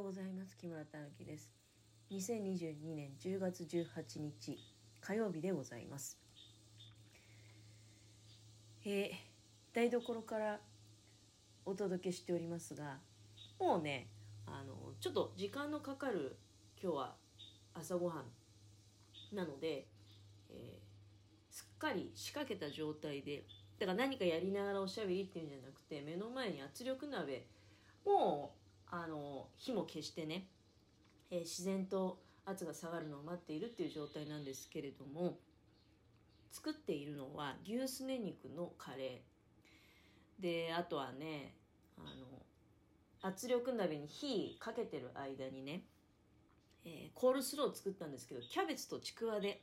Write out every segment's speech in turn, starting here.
ようございます。木村たぬきです。2022年10月18日火曜日でございます。えー、台所からお届けしておりますがもうねあのちょっと時間のかかる今日は朝ごはんなので、えー、すっかり仕掛けた状態でだから何かやりながらおしゃべりっていうんじゃなくて目の前に圧力鍋もうあの火も消してね、えー、自然と圧が下がるのを待っているっていう状態なんですけれども作っているのは牛すね肉のカレー。であとはねあの圧力鍋に火かけてる間にね、えー、コールスローを作ったんですけどキャベツとちくわで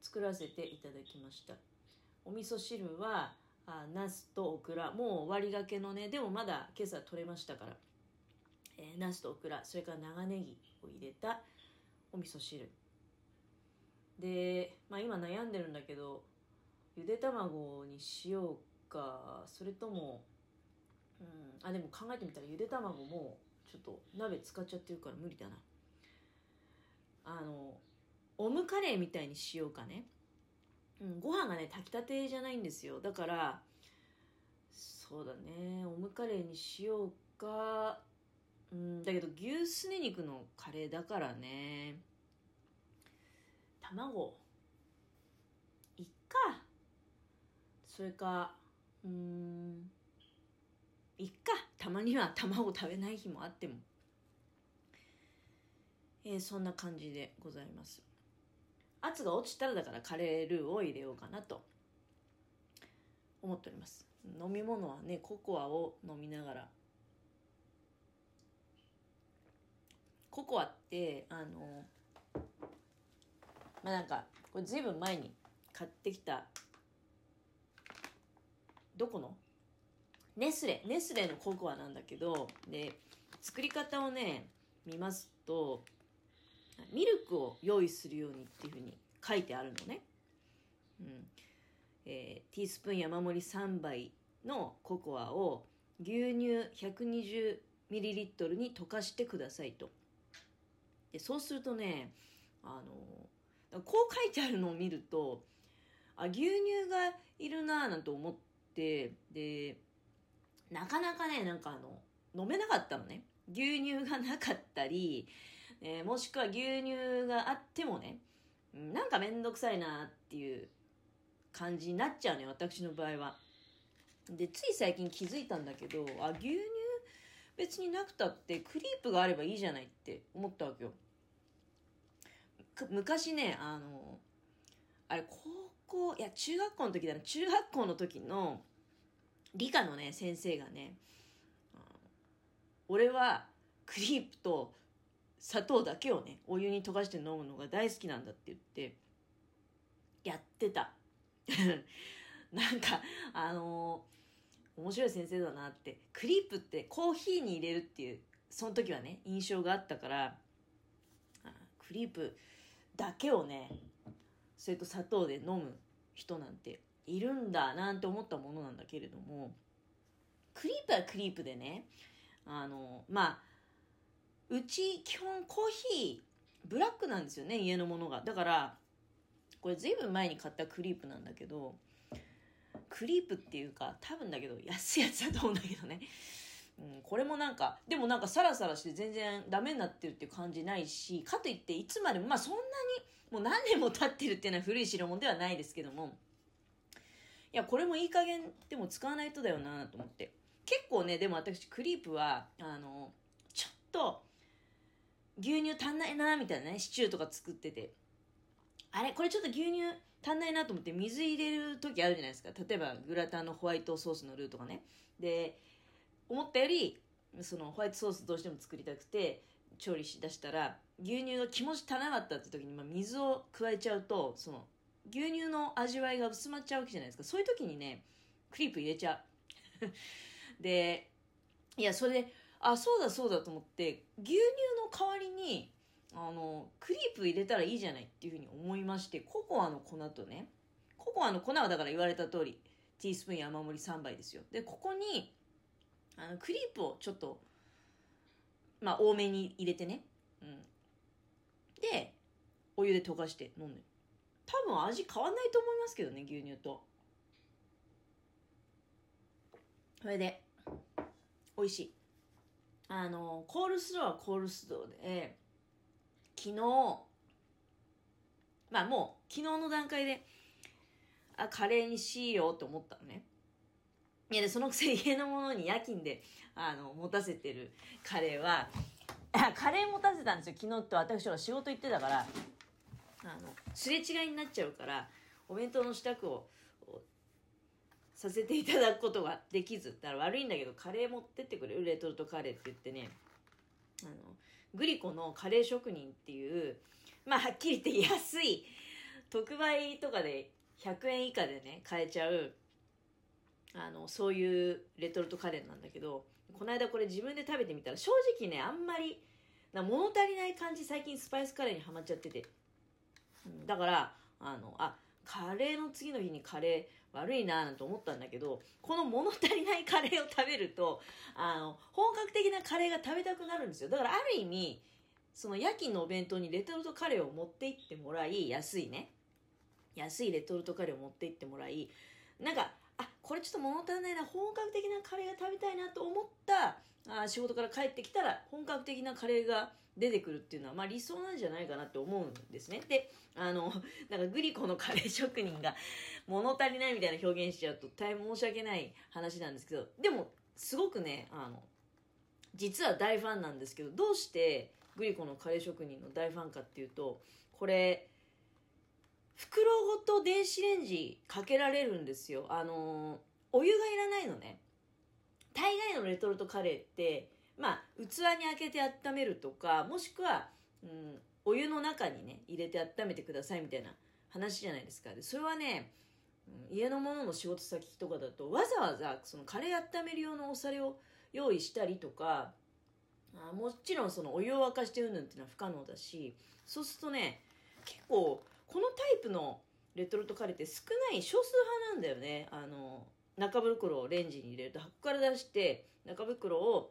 作らせていただきました。お味噌汁はあナスとオクラもう終わりがけのねでもまだ今朝取れましたから、えー、ナスとオクラそれから長ネギを入れたお味噌汁。で、まあ、今悩んでるんだけどゆで卵にしようかそれともうんあでも考えてみたらゆで卵もちょっと鍋使っちゃってるから無理だな。あのオムカレーみたいにしようかね。うん、ご飯がね炊きたてじゃないんですよ。だからそうだねオムカレーにしようか。だけど牛すね肉のカレーだからね。卵。いっか。それかうん。いっか。たまには卵食べない日もあっても。えー、そんな感じでございます。圧が落ちたらだからカレールーを入れようかなと。思っております。飲み物はねココアを飲みながらココアってあのまあなんかこれずいぶん前に買ってきたどこの？ネスレネスレのココアなんだけどで作り方をね見ますとミルクを用意するようにっていうふうに書いてあるのね。うんえー、ティースプーン山盛り3杯のココアを牛乳 120ml に溶かしてくださいと。でそうするとねあのこう書いてあるのを見るとあ牛乳がいるなぁなんて思ってでなかなかねなんかあの飲めなかったのね牛乳がなかったりえー、もしくは牛乳があってもね、なんかめんどくさいなっていう感じになっちゃうね、私の場合は。で、つい最近気づいたんだけど、あ、牛別になくたってクリープがあればいいじゃないって思ったわけよ。昔ね、あの、あれ、高校、いや、中学校の時だな、中学校の時の理科のね、先生がね、俺はクリープと砂糖だけをねお湯に溶かして飲むのが大好きなんだって言ってやってた なんかあのー、面白い先生だなって。クリープってコーヒーに入れるっていうその時はね印象があったから。クリープだけをねそれと砂糖で飲む人なんているんだなんて思ったものなんだけれども。クリープはクリープでねあのまあうち基本コーヒーブラックなんですよね家のものが。だからこれずいぶん前に買ったクリープなんだけどクリープっていうか多分だけど安いやつだと思うんだけどね、うん、これもなんかでもなんかサラサラして全然ダメになってるっていう感じないしかといっていつまでもまあそんなにもう何年も経ってるっていうのは古い代物ではないですけども。いやこれもいい加減でも使わないとだよなと思って。結構ねでも私クリープはあのちょっと牛乳足んないなみたいなねシチューとか作ってて。あれこれちょっと牛乳足んないなと思って水入れる時あるじゃないですか。例えばグラタンのホワイトソースのルーとかね。で思ったよりそのホワイトソースどうしても作りたくて調理しだしたら牛乳が気持ち足らなかったって時に、まあ、水を加えちゃうとその牛乳の味わいが薄まっちゃうわけじゃないですか。そういう時にねクリープ入れちゃう。でいやそれであそうだそうだと思って牛乳の代わりにあのクリープ入れたらいいじゃないっていうふうに思いましてココアの粉とねココアの粉はだから言われた通りティースプーン山盛り3杯ですよ。でここにあのクリープをちょっとまあ多めに入れてね、うん、でお湯で溶かして飲んで多分味変わんないと思いますけどね牛乳と。それで美味しい。あのコールスローはコールスローで昨日。まあもう昨日の段階であカレーにしようと思ったのね。いやでそのくせ家のものに夜勤であの持たせてるカレーはカレー持たせたんですよ。昨日って私は仕事行ってたからあのすれ違いになっちゃうからお弁当の支度をさせていただくことができず。だから悪いんだけどカレー持ってってくれる。レトルトカレーって言ってね。あのグリコのカレー職人っていうまあはっきり言って安い特売とかで100円以下でね買えちゃうあのそういうレトルトカレーなんだけどこの間これ自分で食べてみたら正直ねあんまりな物足りない感じ最近スパイスカレーにはまっちゃってて、だからあのあカレーの次の日にカレー悪いなーなんて思ったんだけどこの物足りないカレーを食べるとあの本格的なカレーが食べたくなるんですよ。だからある意味その夜勤のお弁当にレトルトカレーを持って行ってもらい安いね。安いレトルトカレーを持って行ってもらいなんかあこれちょっと物足りないな本格的なカレーが食べたいなと思ったあ仕事から帰ってきたら本格的なカレーが出てくるっていうのは、まあ、理想なんじゃないかなって思うんですね。で、あの、なんかグリコのカレー職人が物足りないみたいな表現しちゃうと大変申し訳ない話なんですけど、でも、すごくね、あの、実は大ファンなんですけど、どうしてグリコのカレー職人の大ファンかっていうと、これ、袋ごと電子レンジかけられるんですよ。あのお湯がいらないのね。大概のレトルトカレーって、まあ、器に開けて温めるとか、もしくは、うん、お湯の中にね、入れて温めてくださいみたいな話じゃないですか。で、それはね、家のものの仕事先とかだと、わざわざそのカレー温める用のお皿を用意したりとか、あもちろんそのお湯を沸かしてうんぬんっていうのは不可能だし、そうするとね、結構、このタイプのレトルトカレーって少ない少数派なんだよね。あの、中袋をレンジに入れると箱から出して中袋を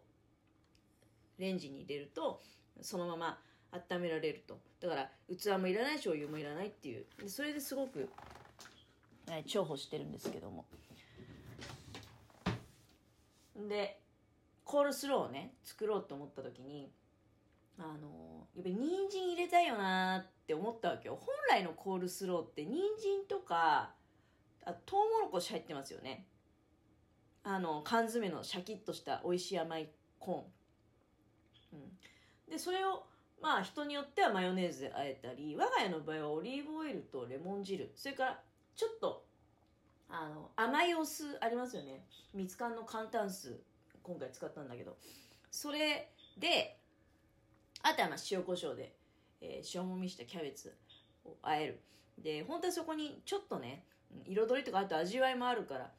レンジに入れるとそのまま温められると。だから器もいらないしお湯もいらないっていう。でそれですごく、え重宝してるんですけども。でコールスローをね作ろうと思った時にあのやっぱり人参入れたいよなって思ったわけよ。本来のコールスローって人参とかあトウモロコシ入ってますよね。あの缶詰のシャキッとした美味しい甘いコーン、うん、でそれをまあ人によってはマヨネーズであえたり我が家の場合はオリーブオイルとレモン汁。それからちょっとあの甘いお酢ありますよね。蜜缶の簡単酢今回使ったんだけど。それであとはまあ塩コショウで、えー、塩もみしたキャベツをあえる。で本当はそこにちょっとね彩りとかあと味わいもあるから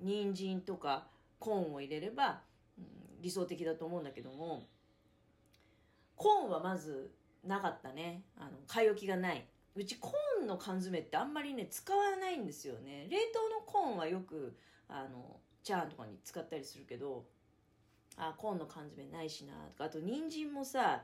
人参とかコーンを入れれば、うん、理想的だと思うんだけどもコーンはまずなかったね。あの買い置きがない。うちコーンの缶詰ってあんまりね使わないんですよね。冷凍のコーンはよくあのチャーハンとかに使ったりするけどあコーンの缶詰ないしなとか。あと人参もさ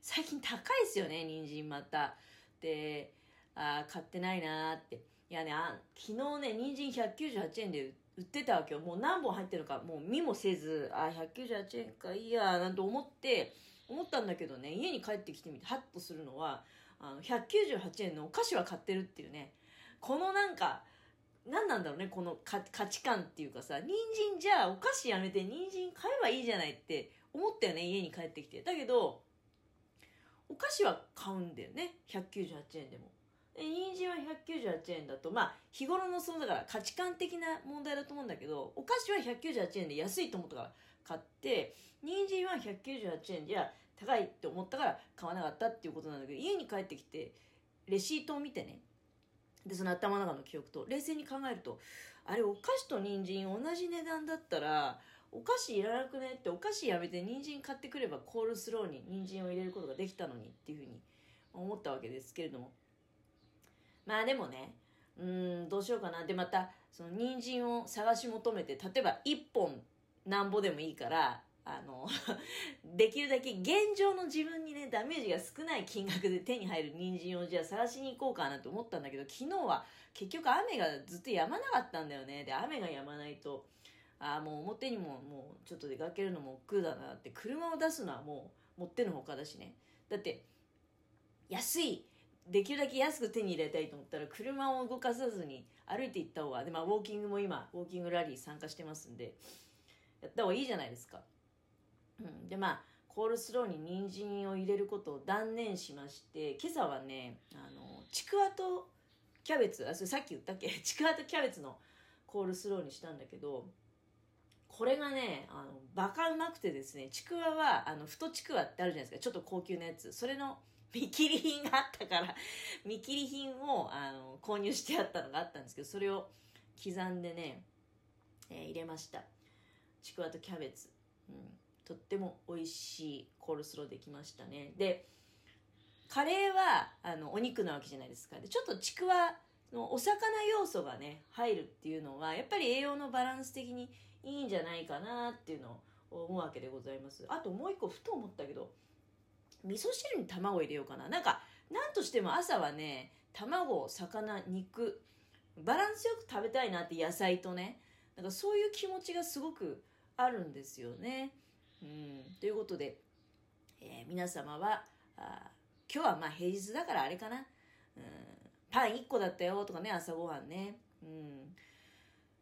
最近高いですよね人参また。であ買ってないなって。いやねあ昨日ね人参198円で売ってたわけよ。もう何本入ってるのかもう見もせずあ198円かいいやなんて思って思ったんだけどね家に帰ってきてみてハッとするのはあの198円のお菓子は買ってるっていうね。このなんか何なんだろうねこの価値観っていうかさ人参じゃあお菓子やめて人参買えばいいじゃないって思ったよね家に帰ってきて。だけどお菓子は買うんだよね198円でも。で人参は198円だとまあ日頃のそのだから価値観的な問題だと思うんだけどお菓子は198円で安いと思ったから買って人参は198円じゃ高いって思ったから買わなかったっていうことなんだけど家に帰ってきてレシートを見てねでその頭の中の記憶と冷静に考えるとあれお菓子と人参同じ値段だったらお菓子いらなくねってお菓子やめて人参買ってくればコールスローに人参を入れることができたのにっていうふうに思ったわけですけれども。まあでもねうんどうしようかな。でまたその人参を探し求めて例えば1本なんぼでもいいからあの できるだけ現状の自分にねダメージが少ない金額で手に入る人参をじゃあ探しに行こうかなと思ったんだけど昨日は結局雨がずっと止まなかったんだよね。で雨が止まないとああもう表にももうちょっと出かけるのも億劫だなって。車を出すのはもう持ってのほかだしね。だって安いできるだけ安く手に入れたいと思ったら車を動かさずに歩いて行った方がで、まあ、ウォーキングも今ウォーキングラリー参加してますんでやった方がいいじゃないですか、うん、でまあコールスローに人参を入れることを断念しまして今朝はねあのちくわとキャベツあそれさっき言ったっけ？ちくわとキャベツのコールスローにしたんだけどこれがねあのバカうまくてですねちくわはあの太ちくわってあるじゃないですか。ちょっと高級なやつ。それの見切り品があったから 見切り品をあの購入してあったのがあったんですけどそれを刻んでね、えー、入れました。ちくわとキャベツ、うん、とっても美味しいコールスローできましたねでカレーはあのお肉なわけじゃないですかでちょっとちくわのお魚要素がね入るっていうのはやっぱり栄養のバランス的にいいんじゃないかなっていうのを思うわけでございますあともう一個ふと思ったけど味噌汁に卵入れようかな。なんか、なんとしても朝はね、卵、魚、肉、バランスよく食べたいなって野菜とね。なんかそういう気持ちがすごくあるんですよね。うん。ということで、えー、皆様は、あ今日はまあ平日だからあれかな。うん、パン1個だったよとかね、朝ごはんね。うん。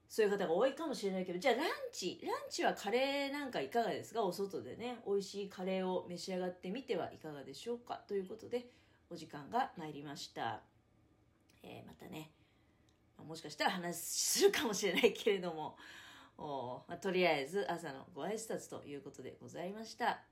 そういう方が多いかもしれないけど、じゃあランチ、ランチはカレーなんかいかがですか？お外でね、美味しいカレーを召し上がってみてはいかがでしょうか？ということで、お時間が参りました。えー、またね、もしかしたら話するかもしれないけれども、とりあえず朝のご挨拶ということでございました。